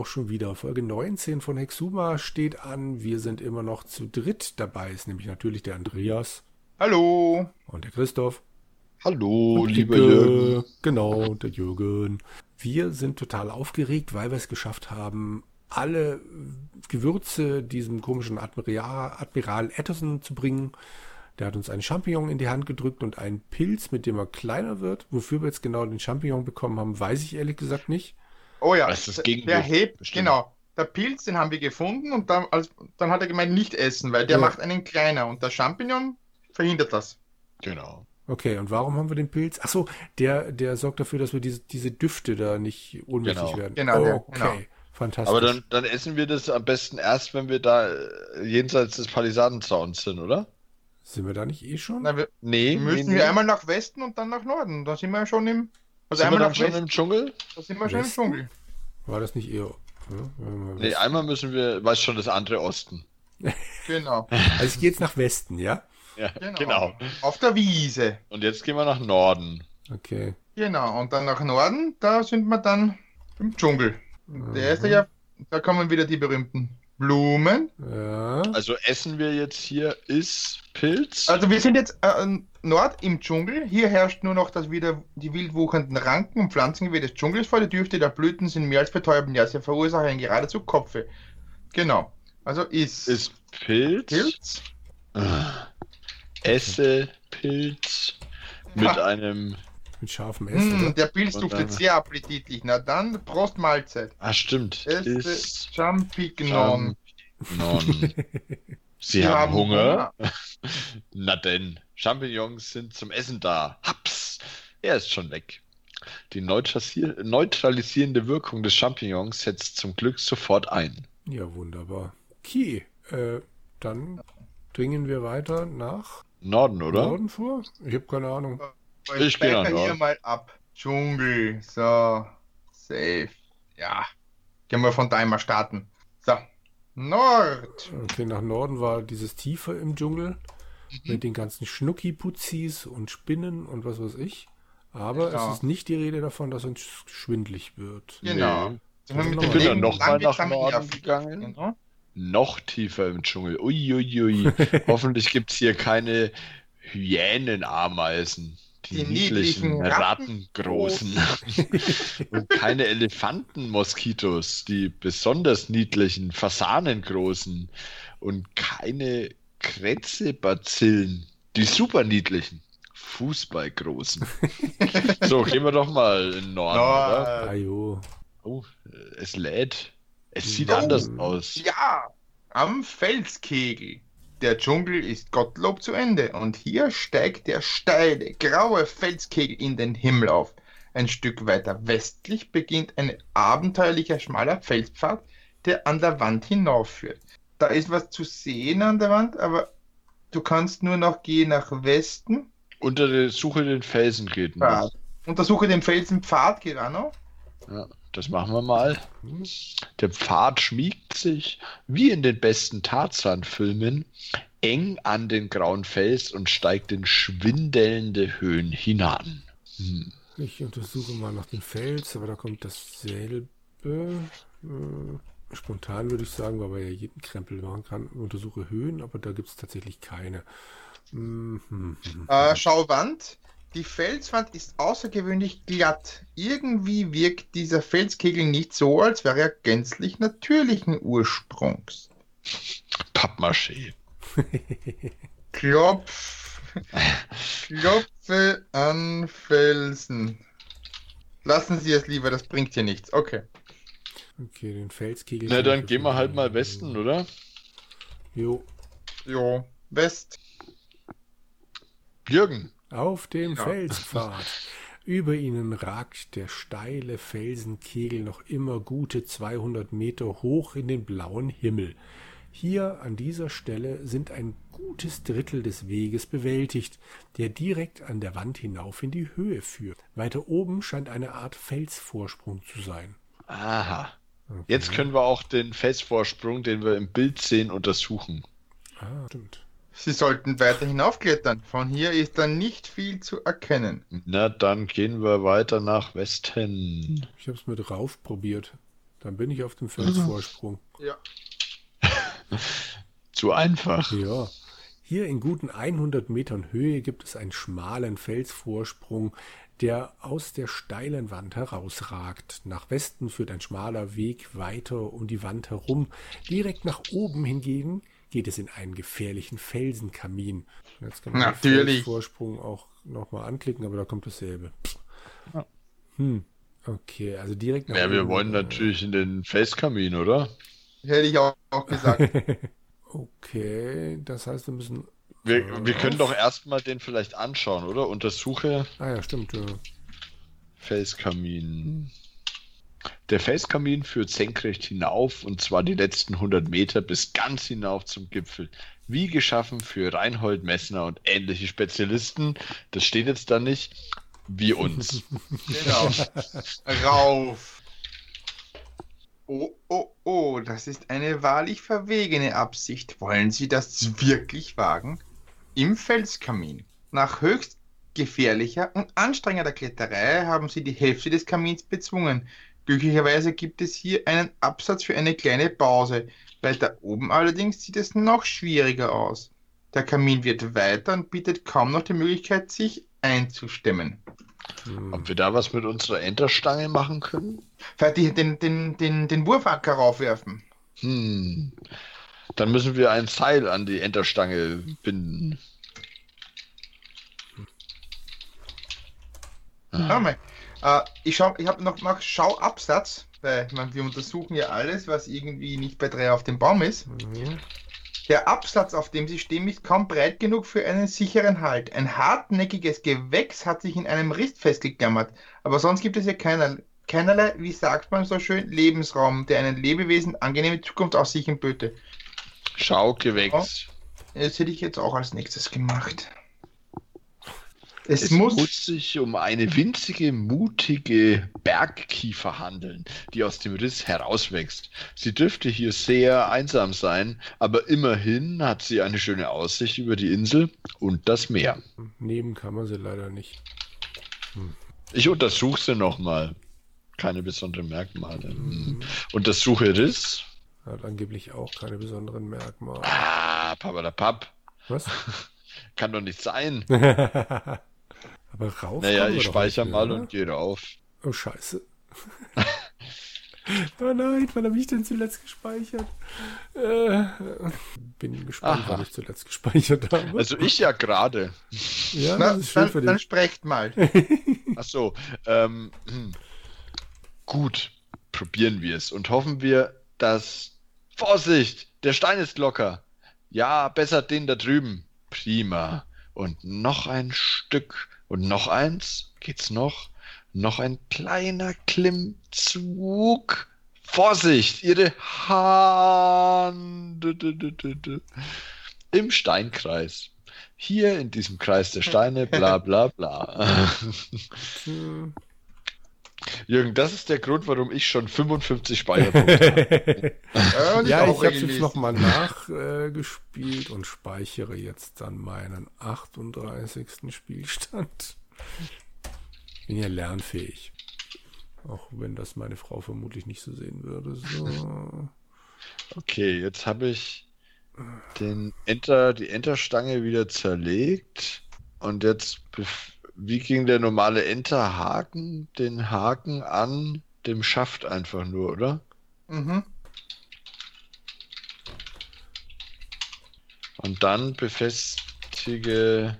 auch schon wieder. Folge 19 von Hexuma steht an. Wir sind immer noch zu dritt. Dabei ist nämlich natürlich der Andreas. Hallo. Und der Christoph. Hallo, lieber Jürgen. Genau, der Jürgen. Wir sind total aufgeregt, weil wir es geschafft haben, alle Gewürze diesem komischen Admiral, Admiral Atterson zu bringen. Der hat uns einen Champignon in die Hand gedrückt und einen Pilz, mit dem er kleiner wird. Wofür wir jetzt genau den Champignon bekommen haben, weiß ich ehrlich gesagt nicht. Oh ja, ist das der hebt, Bestimmt. genau. Der Pilz, den haben wir gefunden und dann, als, dann hat er gemeint, nicht essen, weil der Ja. macht einen kleiner und der Champignon verhindert das. Genau. Okay, und warum haben wir den Pilz? Ach so, der, der sorgt dafür, dass wir diese, diese Düfte da nicht ohnmächtig Genau. werden. Genau, der- okay, genau. fantastisch. Aber dann, dann essen wir das am besten erst, wenn wir da äh, jenseits des Palisadenzauns sind, oder? Sind wir da nicht eh schon? Na, wir Nee, müssen nee, wir nee. einmal nach Westen und dann nach Norden. Da sind wir ja schon im. Also sind wir einmal dann schon im Dschungel? da sind wir schon im? Dschungel. War das nicht eher. Wir Nee, einmal müssen wir, weiß schon, das andere Osten. Genau. also ich gehe jetzt nach Westen, ja? Ja, genau. genau. Auf der Wiese. Und jetzt gehen wir nach Norden. Okay. Genau. Und dann nach Norden, da sind wir dann im Dschungel. Der ist Mhm. ja, da kommen wieder die berühmten Blumen. Ja. Also essen wir jetzt hier ist Pilz. Also wir sind jetzt äh, Nord im Dschungel. Hier herrscht nur noch das wieder die wild wuchernden Ranken und Pflanzen des Dschungels vor. Die Düfte der Blüten sind mehr als betäubend. Ja, sie verursachen geradezu Kopfe. Genau. Also ist, ist Pilz. Pilz. Ah. Esse Pilz mit einem. Mit scharfem Essen. Mm, der Pilz duftet sehr appetitlich. Na dann, Prost Mahlzeit. Ah, stimmt. Ist Champignon. Champignon. Sie Wir haben Hunger? Na denn, Champignons sind zum Essen da. Haps! Er ist schon weg. Die neutralisier- neutralisierende Wirkung des Champignons setzt zum Glück sofort ein. Ja, wunderbar. Okay, äh, dann dringen wir weiter nach Norden, oder? Norden vor? Ich habe keine Ahnung. Ich geh nach speichere hier Norden. mal ab. Dschungel. So. Safe. Ja. Können wir von Timer starten. So. Nord. Okay, nach Norden war dieses Tiefe im Dschungel Mhm. mit den ganzen Schnucki-Putzis und Spinnen und was weiß ich. Aber Genau. es ist nicht die Rede davon, dass uns schwindlig wird. Genau. Nee. Sind wir mit Ich dem bin dann Leben noch mal nach Norden gegangen. Genau. Noch tiefer im Dschungel. Uiuiui. Hoffentlich gibt es hier keine Hyänenameisen. Die, niedlichen, niedlichen Rattengroßen. Und keine Elefantenmoskitos. Die besonders niedlichen Fasanengroßen. Und keine Krätzebazillen. Die super niedlichen. Fußballgroßen. so, gehen wir doch mal in den Norden, oder? Ah, jo. Oh, es lädt. Es sieht Oh. anders aus. Ja. Am Felskegel. Der Dschungel ist Gottlob zu Ende und hier steigt der steile, graue Felskegel in den Himmel auf. Ein Stück weiter westlich beginnt ein abenteuerlicher schmaler Felspfad, der an der Wand hinaufführt. Da ist was zu sehen an der Wand, aber du kannst nur noch gehen nach Westen. Unter der Suche den Felsen geht. Pfad. Untersuche den Felsenpfad, Gerano. Ja, das machen wir mal. Der Pfad schmiegt sich, wie in den besten Tarzan-Filmen, eng an den grauen Fels und steigt in schwindelnde Höhen hinan. Hm. Ich untersuche mal nach dem Fels, aber da kommt dasselbe. Äh, spontan würde ich sagen, weil man ja jeden Krempel machen kann. Untersuche Höhen, aber da gibt es tatsächlich keine. Mhm, Äh, Schauwand. Die Felswand ist außergewöhnlich glatt. Irgendwie wirkt dieser Felskegel nicht so, als wäre er gänzlich natürlichen Ursprungs. Pappmaché. Klopf. Klopfe an Felsen. Lassen Sie es lieber, das bringt hier nichts. Okay. Okay, den Felskegel. Na, dann gehen wir halt mal. Westen, oder? Jo. Jo. West. Jürgen. Auf dem Ja. Felspfad. Über ihnen ragt der steile Felsenkegel noch immer gute 200 Meter hoch in den blauen Himmel. Hier an dieser Stelle sind ein gutes Drittel des Weges bewältigt, der direkt an der Wand hinauf in die Höhe führt. Weiter oben scheint eine Art Felsvorsprung zu sein. Aha. Okay. Jetzt können wir auch den Felsvorsprung, den wir im Bild sehen, untersuchen. Ah, stimmt. Sie sollten weiter hinaufklettern. Von hier ist dann nicht viel zu erkennen. Na, dann gehen wir weiter nach Westen. Ich habe es mit rauf probiert. Dann bin ich auf dem Felsvorsprung. Ja. Zu einfach. Ja. Hier in guten 100 Metern Höhe gibt es einen schmalen Felsvorsprung, der aus der steilen Wand herausragt. Nach Westen führt ein schmaler Weg weiter um die Wand herum. Direkt nach oben hingegen geht es in einen gefährlichen Felsenkamin. Jetzt kann man Natürlich. den Felsvorsprung auch nochmal anklicken, aber da kommt dasselbe. Ja. Hm. Okay, also direkt nach Ja, wir wollen natürlich in den Felskamin, oder? Hätte ich auch, auch gesagt. Okay, das heißt, wir müssen. Wir, wir können doch erstmal den vielleicht anschauen, oder? Untersuche Ah ja, stimmt. Ja. Felskamin. Der Felskamin führt senkrecht hinauf und zwar die letzten 100 Meter bis ganz hinauf zum Gipfel. Wie geschaffen für Reinhold Messner und ähnliche Spezialisten. Das steht jetzt da nicht. Wie uns. Genau. Rauf. Oh, oh, oh, das ist eine wahrlich verwegene Absicht. Wollen Sie das wirklich wagen? Im Felskamin. Nach höchst gefährlicher und anstrengender Kletterei haben Sie die Hälfte des Kamins bezwungen. Glücklicherweise gibt es hier einen Absatz für eine kleine Pause. Weiter oben allerdings sieht es noch schwieriger aus. Der Kamin wird weiter und bietet kaum noch die Möglichkeit, sich einzustemmen. Hm. Ob wir da was mit unserer Enterstange machen können? Vielleicht den, den, den, den Wurfanker raufwerfen. Hm. Dann müssen wir ein Seil an die Enterstange binden. Schau mal. Äh, ich schau, ich habe noch, noch Schauabsatz, weil man, wir untersuchen ja alles, was irgendwie nicht bei drei auf dem Baum ist. Mhm. Der Absatz, auf dem sie stehen, ist kaum breit genug für einen sicheren Halt. Ein hartnäckiges Gewächs hat sich in einem Riss festgeklammert, aber sonst gibt es hier keiner, keinerlei, wie sagt man so schön, Lebensraum, der einen Lebewesen angenehme Zukunftsaussichten böte. Schaugewächs. Das hätte ich jetzt auch als nächstes gemacht. Es, Es muss, muss sich um eine winzige, mutige Bergkiefer handeln, die aus dem Riss herauswächst. Sie dürfte hier sehr einsam sein, aber immerhin hat sie eine schöne Aussicht über die Insel und das Meer. Nehmen kann man sie leider nicht. Ich untersuche sie nochmal. Keine besonderen Merkmale. Mhm. Untersuche Riss. Hat angeblich auch keine besonderen Merkmale. Ah, papalapap. Was? Kann doch nicht sein. Aber rauf. Naja, ich speichere mal mehr, und gehe rauf. oder? Oh, Scheiße. oh nein, wann habe ich denn zuletzt gespeichert? Äh, bin gespannt, Aha. wann ich zuletzt gespeichert habe. Also ich ja gerade. ja, na, das ist schön dann, für dann dich. sprecht mal. Ach so. Ähm, hm. gut, probieren wir es und hoffen wir, dass Vorsicht, der Stein ist locker. Ja, besser den da drüben. Prima. Und noch ein Stück und noch eins. Geht's noch? Noch ein kleiner Klimmzug. Vorsicht, Ihre Hand im Steinkreis. Hier in diesem Kreis der Steine, bla bla bla. Jürgen, das ist der Grund, warum ich schon 55 Speicherpunkte habe. ja, ich habe regelmäßig. jetzt nochmal nachgespielt und speichere jetzt dann meinen 38. Spielstand. Bin ja lernfähig. Auch wenn das meine Frau vermutlich nicht so sehen würde. So. Okay, jetzt habe ich den Enter, die Enterstange wieder zerlegt. Und jetzt, wie ging der normale Enterhaken? Den Haken an dem Schaft einfach nur, oder? Mhm. Und dann befestige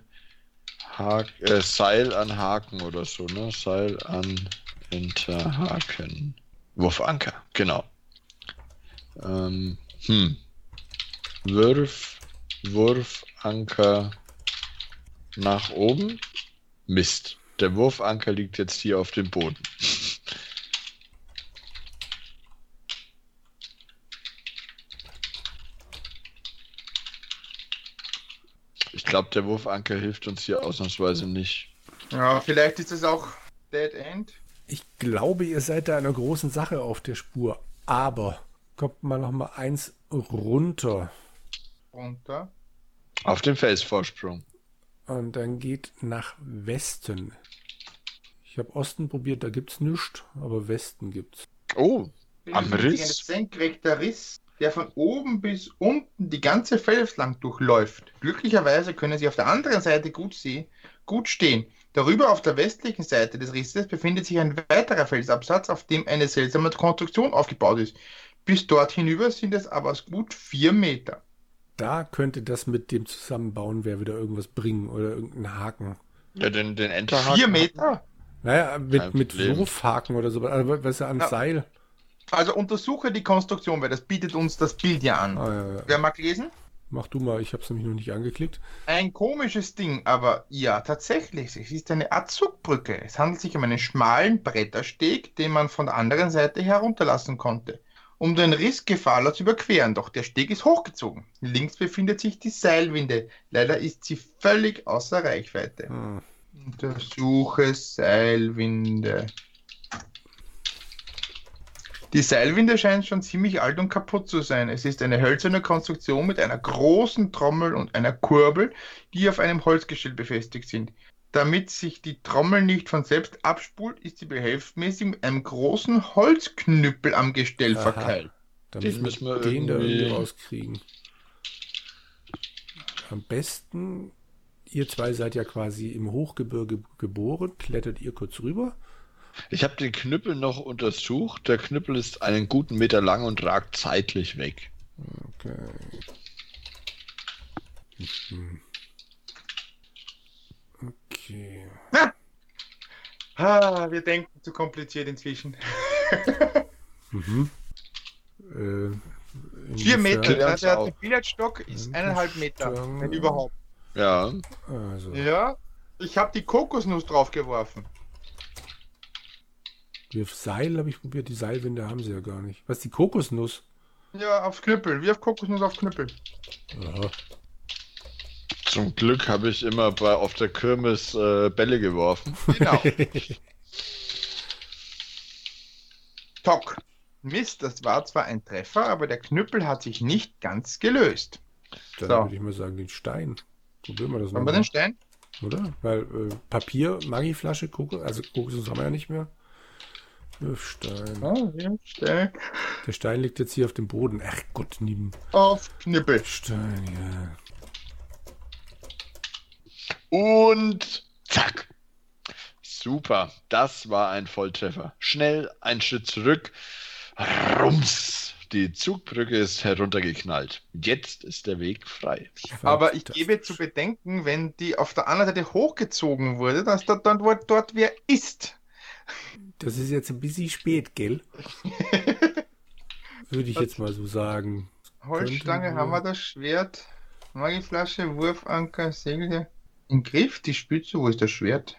Hak äh, Seil an Haken oder so, ne? Seil an Enterhaken. Wurfanker, genau. Ähm, hm. Wurf, Wurfanker nach oben. Mist. Der Wurfanker liegt jetzt hier auf dem Boden. Ich glaube, der Wurfanker hilft uns hier ausnahmsweise nicht. Ja, vielleicht ist es auch Dead End. Ich glaube, ihr seid da einer großen Sache auf der Spur. Aber kommt mal noch mal eins runter. Runter. Auf dem Felsvorsprung. Und dann geht nach Westen. Ich habe Osten probiert, da gibt's nichts, aber Westen gibt's. Oh, Am Riss? Ein senkrechter Riss, der von oben bis unten die ganze Felslang durchläuft. Glücklicherweise können Sie auf der anderen Seite gut sehen, gut stehen. Darüber auf der westlichen Seite des Risses befindet sich ein weiterer Felsabsatz, auf dem eine seltsame Konstruktion aufgebaut ist. Bis dort hinüber sind es aber gut vier Meter. Da könnte das mit dem Zusammenbauen wer wieder irgendwas bringen oder irgendeinen Haken. Ja, den, den Enterhaken. Vier Meter? Naja, mit, mit. Wurfhaken oder so. Also, weißt du, an Ja. Seil. Also untersuche die Konstruktion, weil das bietet uns das Bild ja an. Ah, ja, ja. Wer mag lesen? Mach du mal, ich habe es nämlich noch nicht angeklickt. Ein komisches Ding, aber ja, tatsächlich. Es ist eine Art Zugbrücke. Es handelt sich um einen schmalen Brettersteg, den man von der anderen Seite herunterlassen konnte, um den Riss gefahrlos zu überqueren. Doch der Steg ist hochgezogen. Links befindet sich die Seilwinde. Leider ist sie völlig außer Reichweite. Hm. Untersuche Seilwinde. Die Seilwinde scheint schon ziemlich alt und kaputt zu sein. Es ist eine hölzerne Konstruktion mit einer großen Trommel und einer Kurbel, die auf einem Holzgestell befestigt sind. Damit sich die Trommel nicht von selbst abspult, ist sie behelfsmäßig mit einem großen Holzknüppel am Gestell Aha. verkeilt. Dann Den müssen wir den da irgendwie- irgendwie rauskriegen. Am besten, ihr zwei seid ja quasi im Hochgebirge geboren, klettert ihr kurz rüber. Ich habe den Knüppel noch untersucht. Der Knüppel ist einen guten Meter lang und ragt zeitlich weg. Okay. Mhm. Okay. Ah, wir denken zu kompliziert inzwischen. Mhm. Äh, Vier? Meter, Ja, also der Billardstock ist eineinhalb Meter, wenn überhaupt. Ja. Also, Ja, ich habe die Kokosnuss draufgeworfen. wirf Seil habe ich probiert, die Seilwinde haben sie ja gar nicht. Was, die Kokosnuss? Ja, aufs Knüppel. Wirf Kokosnuss auf Knüppel. Aha. Zum Glück habe ich immer bei, auf der Kirmes äh, Bälle geworfen. Genau. Tock. Mist, das war zwar ein Treffer, aber der Knüppel hat sich nicht ganz gelöst. Dann So. würde ich mal sagen, den Stein. Probieren wir das Wollen mal. wir den Stein? Oder? Weil äh, Papier, Magiflasche, Kokos, also Kokosnuss haben wir ja nicht mehr. Wirf Stein. Ah, ja, Stein. Der Stein liegt jetzt hier auf dem Boden. Ach Gott, nimm Auf Knüppel. Stein, ja. Und zack. Super. Das war ein Volltreffer. Schnell einen Schritt zurück. Rums. Die Zugbrücke ist heruntergeknallt. Jetzt ist der Weg frei. Aber ich gebe zu bedenken, wenn die auf der anderen Seite hochgezogen wurde, dass dort, dann dort, dort wer ist. Das ist jetzt ein bisschen spät, gell? Würde ich jetzt mal so sagen. Holzstange, wir das Schwert, Magiflasche, Wurfanker, Segel. Im Griff, die Spitze, wo ist das Schwert?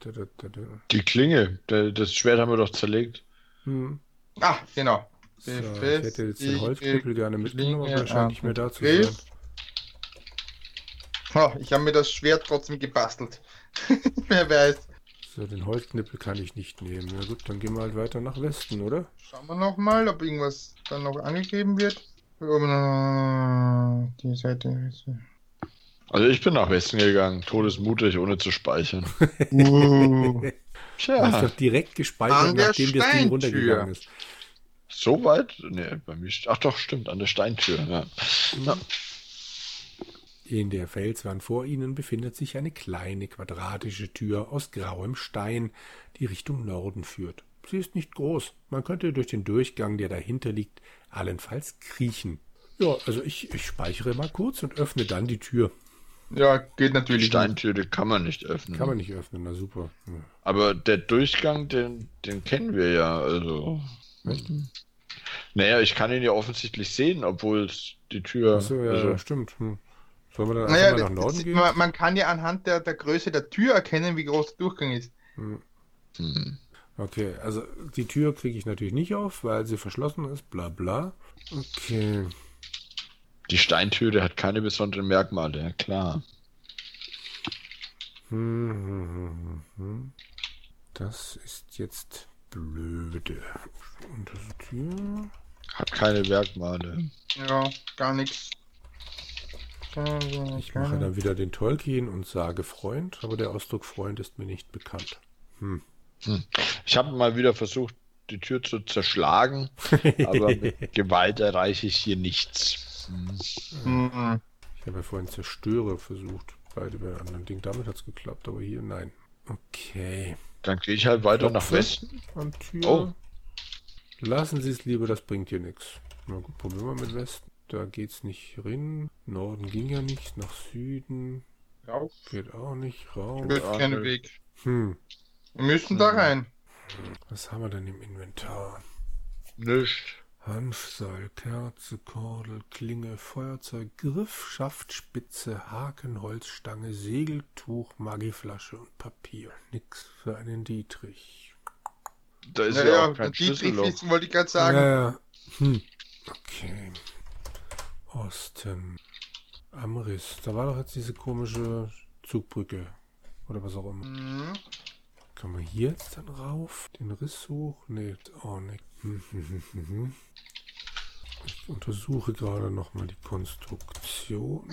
Da, da, da, da. Die Klinge, das Schwert haben wir doch zerlegt. Hm. Ah, genau. So, ich hätte jetzt den Holzknüppel gerne mitgenommen, aber nicht mehr da zu am sein. Griff. Oh, ich habe mir das Schwert trotzdem gebastelt. Wer weiß. So, den Holzknüppel kann ich nicht nehmen. Ja gut, dann gehen wir halt weiter nach Westen, oder? Schauen wir noch mal, ob irgendwas dann noch angegeben wird. Äh, Die Seite. Also ich bin nach Westen gegangen, todesmutig, ohne zu speichern. Uh. Du hast Tja, doch direkt gespeichert, nachdem das Ding runtergegangen ist. so weit? Nee, bei mir. Ach doch, stimmt, an der Steintür. Ja. Ja. In der Felswand vor ihnen befindet sich eine kleine quadratische Tür aus grauem Stein, die Richtung Norden führt. Sie ist nicht groß. Man könnte durch den Durchgang, der dahinter liegt, allenfalls kriechen. Ja, also ich, ich speichere mal kurz und öffne dann die Tür. Ja, geht natürlich. nicht. Steintür, die kann man nicht öffnen. Kann man nicht öffnen, na super. Ja. Aber der Durchgang, den, den kennen wir ja. Also. Naja, ich kann ihn ja offensichtlich sehen, obwohl es die Tür. Achso, ja, also, stimmt. Hm. Sollen wir dann Naja, nach Norden das, gehen? man, man kann ja anhand der, der Größe der Tür erkennen, wie groß der Durchgang ist. Hm. hm. Okay, also die Tür kriege ich natürlich nicht auf, weil sie verschlossen ist, bla bla. Okay. Die Steintüre hat keine besonderen Merkmale, ja klar. Das ist jetzt blöde. Und das Tür. Hat keine Merkmale. Ja, gar nichts. Ich mache dann wieder den Tolkien und sage Freund, aber der Ausdruck Freund ist mir nicht bekannt. Hm. Hm. Ich habe mal wieder versucht, die Tür zu zerschlagen, aber mit Gewalt erreiche ich hier nichts. Hm. Mhm. Ich habe ja vorhin Zerstörer versucht. Beide bei anderen Ding. Damit hat es geklappt, aber hier nein. Okay. Dann gehe ich halt weiter nach Klopfe. Westen. An Tür. Oh. Lassen Sie es lieber, das bringt hier nichts. Na gut, probieren wir mit Westen. Da geht's nicht rein. Norden ging ja nicht. Nach Süden Raus. geht auch nicht. Ja, keinen nö. Weg. Hm. Wir müssen da rein. Was haben wir denn im Inventar? Nicht. Hanfseil, Kerze, Kordel, Klinge, Feuerzeug, Griff, Schaft, Spitze, Haken, Holzstange, Segeltuch, Magiflasche und Papier. Nix für einen Dietrich. Da ist ja, Naja, auch kein Dietrich Schlüsselloch. wissen wollte ich gerade sagen. Ja, ja. Hm. Okay. Osten. Amriss. Da war doch jetzt diese komische Zugbrücke. Oder was auch immer. Mhm. Kann man hier jetzt dann rauf? Den Riss hoch? Nee, auch hm, hm. Ich untersuche gerade nochmal die Konstruktion.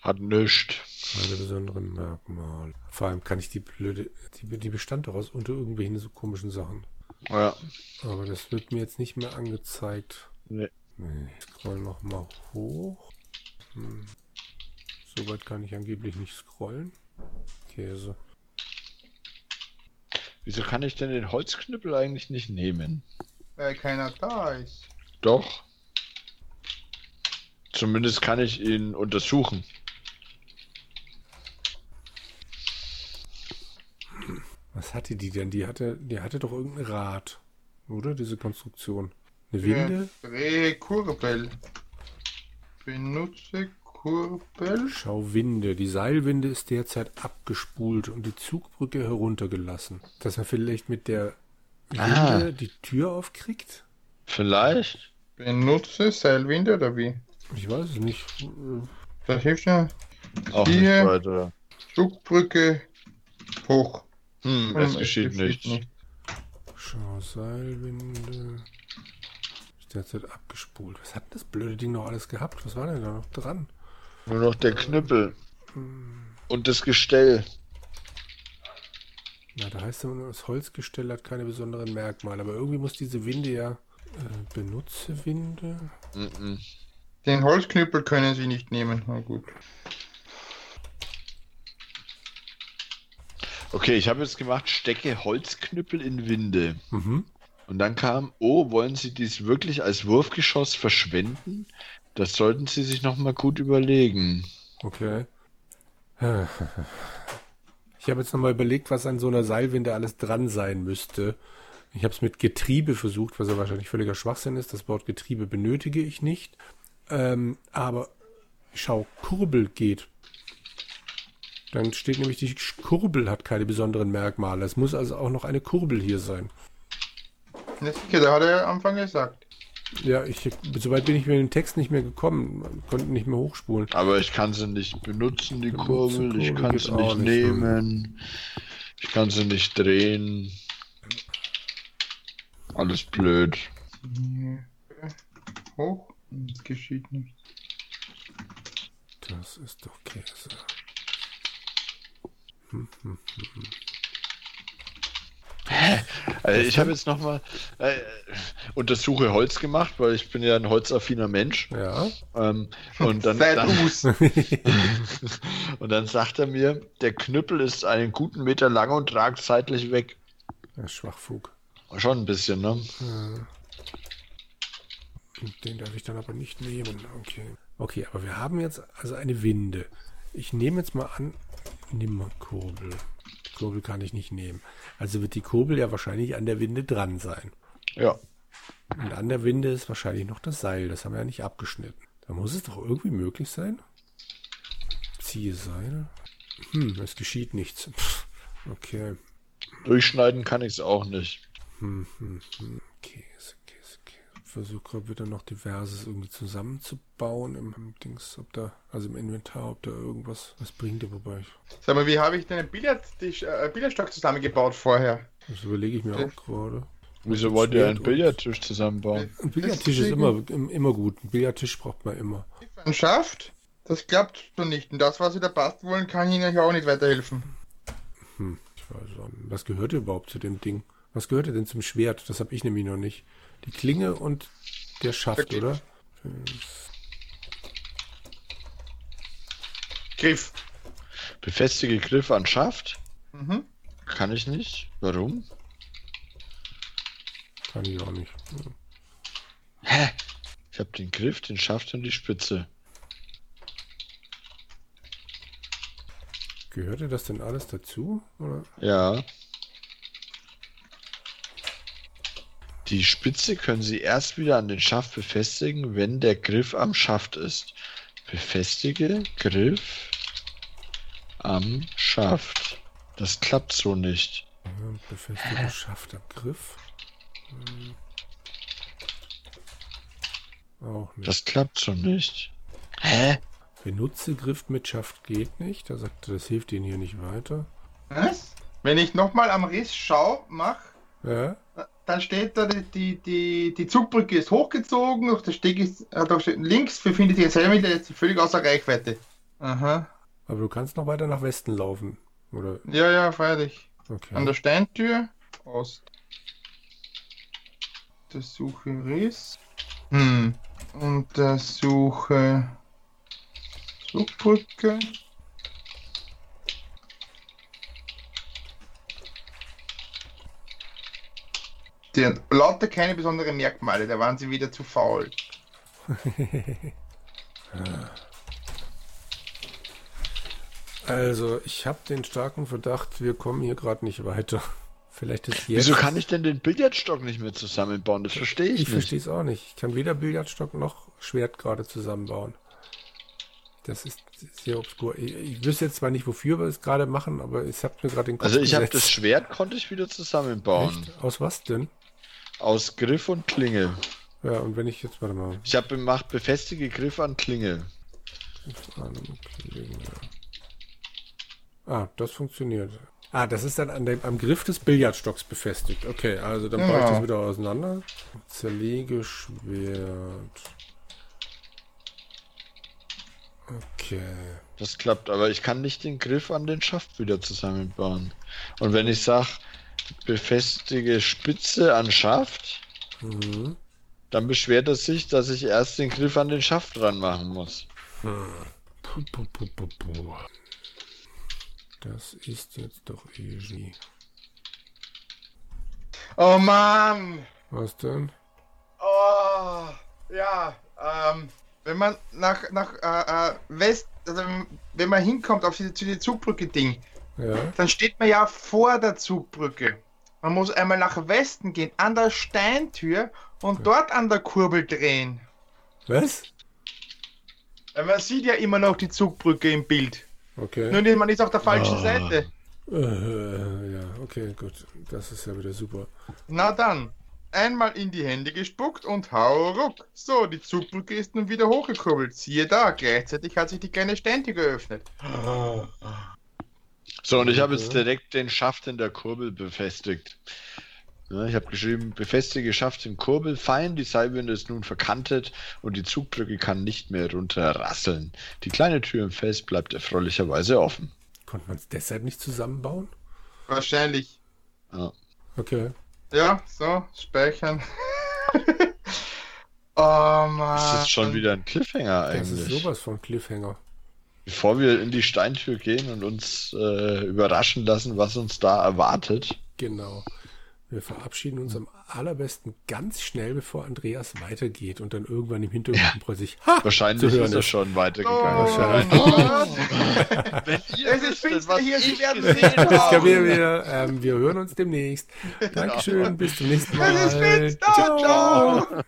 Hat nichts. Keine besonderen Merkmale. Vor allem kann ich die blöde. Die, die bestand doch aus unter irgendwelchen so komischen Sachen. Ja. Aber das wird mir jetzt nicht mehr angezeigt. Nee. Nee. Ich scroll nochmal hoch. Hm. So weit kann ich angeblich nicht scrollen. Käse. Wieso kann ich denn den Holzknüppel eigentlich nicht nehmen? Weil keiner da ist. Doch. Zumindest kann ich ihn untersuchen. Was hatte die denn? Die hatte, die hatte doch irgendein Rad. Oder? Diese Konstruktion. Eine Winde? Rekurbel. Benutze Kurbel. Schau Winde. Die Seilwinde ist derzeit abgespult und die Zugbrücke heruntergelassen. Dass man vielleicht mit der Ah. die Tür aufkriegt? Vielleicht? Benutze Seilwinde oder wie? Ich weiß es nicht. Das hilft ja. Auch Hier. nicht weiter. Zugbrücke hoch. Hm, Hm, es geschieht nichts. Schau, Seilwinde. Ist derzeit abgespult. Was hat das blöde Ding noch alles gehabt? Was war denn da noch dran? Nur noch der Knüppel. Und das Gestell. Na, da heißt immer nur, das Holzgestell hat keine besonderen Merkmale. Aber irgendwie muss diese Winde ja. Äh, benutze Winde? Den Holzknüppel können Sie nicht nehmen. Na gut. Okay, ich habe jetzt gemacht, stecke Holzknüppel in Winde. Mhm. Und dann kam, oh, wollen Sie dies wirklich als Wurfgeschoss verschwenden? Das sollten Sie sich nochmal gut überlegen. Okay. Ich habe jetzt nochmal überlegt, was an so einer Seilwinde alles dran sein müsste. Ich habe es mit Getriebe versucht, was ja wahrscheinlich völliger Schwachsinn ist. Das Wort Getriebe benötige ich nicht. Ähm, aber schau, Kurbel geht. Dann steht nämlich, die Kurbel hat keine besonderen Merkmale. Es muss also auch noch eine Kurbel hier sein. Ja, sicher, da hat er am Anfang gesagt. Ja, ich, soweit bin ich mit dem Text nicht mehr gekommen. Man konnte nicht mehr hochspulen. Aber ich kann sie nicht benutzen, die Benutzen Kurbel. Ich Kurbel kann sie nicht nicht, hm. nehmen. Ich kann sie nicht drehen. Alles blöd. Hoch. Es geschieht nichts. Das ist doch Käse. Also ich habe jetzt nochmal äh, Untersuche Holz gemacht, weil ich bin ja ein holzaffiner Mensch. Ja. Ähm, und, dann, dann, und dann sagt er mir, der Knüppel ist einen guten Meter lang und ragt seitlich weg. Der Schwachfug. Schon ein bisschen, ne? Den darf ich dann aber nicht nehmen. Okay. Okay, aber wir haben jetzt also eine Winde. Ich nehme jetzt mal an, nimm mal Kurbel. Kurbel kann ich nicht nehmen. Also wird die Kurbel ja wahrscheinlich an der Winde dran sein. Ja. Und an der Winde ist wahrscheinlich noch das Seil. Das haben wir ja nicht abgeschnitten. Da muss es doch irgendwie möglich sein. Ziehe Seil. Hm, es geschieht nichts. Pff, Okay. Durchschneiden kann ich es auch nicht. Hm, hm, hm. Käse, Käse. Versuche gerade wieder noch diverses irgendwie zusammenzubauen im, im Dings, ob da, also im Inventar, ob da irgendwas was bringt, wobei ich, Sag mal, wie habe ich denn einen Billardtisch, äh, Billardstock zusammengebaut vorher? das überlege ich mir Ja. auch gerade. Wieso wollt ihr einen Billardtisch zusammenbauen? Ein Billardtisch ist immer, im- immer gut. Ein Billardtisch braucht man immer. Man schafft, das klappt so nicht. Und das, was Sie da basteln wollen, kann ich Ihnen auch nicht weiterhelfen. Hm, ich weiß auch nicht. Was gehört überhaupt zu dem Ding? Was gehörte denn zum Schwert? Das habe ich nämlich noch nicht. Die Klinge und der Schaft, Der oder? Griff. Befestige Griff an Schaft? Mhm. Kann ich nicht. Warum? Kann ich auch nicht. Hä? Ich habe den Griff, den Schaft und die Spitze. Gehörte das denn alles dazu? Oder? Ja. Die Spitze können Sie erst wieder an den Schaft befestigen, wenn der Griff am Schaft ist. Befestige Griff am Schaft. Das klappt so nicht. Ja, befestigte Schaft am Griff? Hm. Auch nicht. Das klappt so nicht. Hä? Benutze Griff mit Schaft geht nicht. Da sagt er, das hilft Ihnen hier nicht weiter. Was? Wenn ich nochmal am Riss schau, mach, Ja, dann steht da, die, die, die, Zugbrücke ist hochgezogen, auf der Steg ist, äh, da steht links befindet sich ein der ist völlig außer Reichweite. Aha. aber du kannst noch weiter nach Westen laufen. Oder? Ja, ja, freilich. Okay. An der Steintür. Ost. Untersuche Riss. Hm. Untersuche Zugbrücke. Die hat lauter keine besonderen Merkmale, da waren sie wieder zu faul. Also, ich habe den starken Verdacht, wir kommen hier gerade nicht weiter. Vielleicht ist jetzt. Wieso kann ich denn den Billardstock nicht mehr zusammenbauen? Das verstehe ich, Ich nicht. verstehe es auch nicht. Ich kann weder Billardstock noch Schwert gerade zusammenbauen. Das ist sehr obskur. Ich, ich wüsste jetzt zwar nicht, wofür wir es gerade machen, aber es hat mir gerade den Kopf Also ich habe das. Schwert konnte ich wieder zusammenbauen. Echt? Aus was denn? Aus Griff und Klinge. Ja, und wenn ich jetzt, warte mal. Ich habe gemacht, befestige Griff an Klinge. An Klinge. Ah, das funktioniert. Ah, das ist dann an dem, am Griff des Billardstocks befestigt. Okay, also dann baue ich Ja. das wieder auseinander. Zerlege Schwert. Okay. Das klappt, aber ich kann nicht den Griff an den Schaft wieder zusammenbauen. Und wenn ich sage, befestige Spitze an Schaft, Mhm. dann beschwert es sich, dass ich erst den Griff an den Schaft dran machen muss. Puh, puh, puh, puh, puh. Das ist jetzt doch easy. Oh Mann! Was denn? Oh, ja, ähm, wenn man nach, nach äh, äh, West, also wenn man hinkommt auf diese, zu die Zugbrücke-Ding, Ja. dann steht man ja vor der Zugbrücke. Man muss einmal nach Westen gehen, an der Steintür und dort an der Kurbel drehen. Was? Man sieht ja immer noch die Zugbrücke im Bild. Okay. Nur man ist auf der falschen Ah. Seite. Äh, ja, okay, gut. Das ist ja wieder super. Na dann, einmal in die Hände gespuckt und hau ruck. So, die Zugbrücke ist nun wieder hochgekurbelt. Siehe da, gleichzeitig hat sich die kleine Steintür geöffnet. So, und ich habe jetzt direkt den Schaft in der Kurbel befestigt. Ja, ich habe geschrieben, befestige Schaft im Kurbel, fein, die Seilwinde ist nun verkantet und die Zugbrücke kann nicht mehr runterrasseln. Die kleine Tür im Fels bleibt erfreulicherweise offen. Konnte man es deshalb nicht zusammenbauen? Wahrscheinlich. Ja. Okay. Ja, so, speichern. oh Mann. Das ist schon wieder ein Cliffhanger Das ist eigentlich. sowas von Cliffhanger. Bevor wir in die Steintür gehen und uns äh, überraschen lassen, was uns da erwartet. Genau. Wir verabschieden uns am allerbesten ganz schnell, bevor Andreas weitergeht und dann irgendwann im Hintergrund plötzlich ha, Wahrscheinlich zu hören ist er schon Oh, weitergegangen. Gott. Wenn ihr Es ist finster was hier, Sie ich werden gesehen habe. wir wieder. Ähm, wir hören uns demnächst. Dankeschön, bis zum nächsten Mal. Es ist finster, ciao.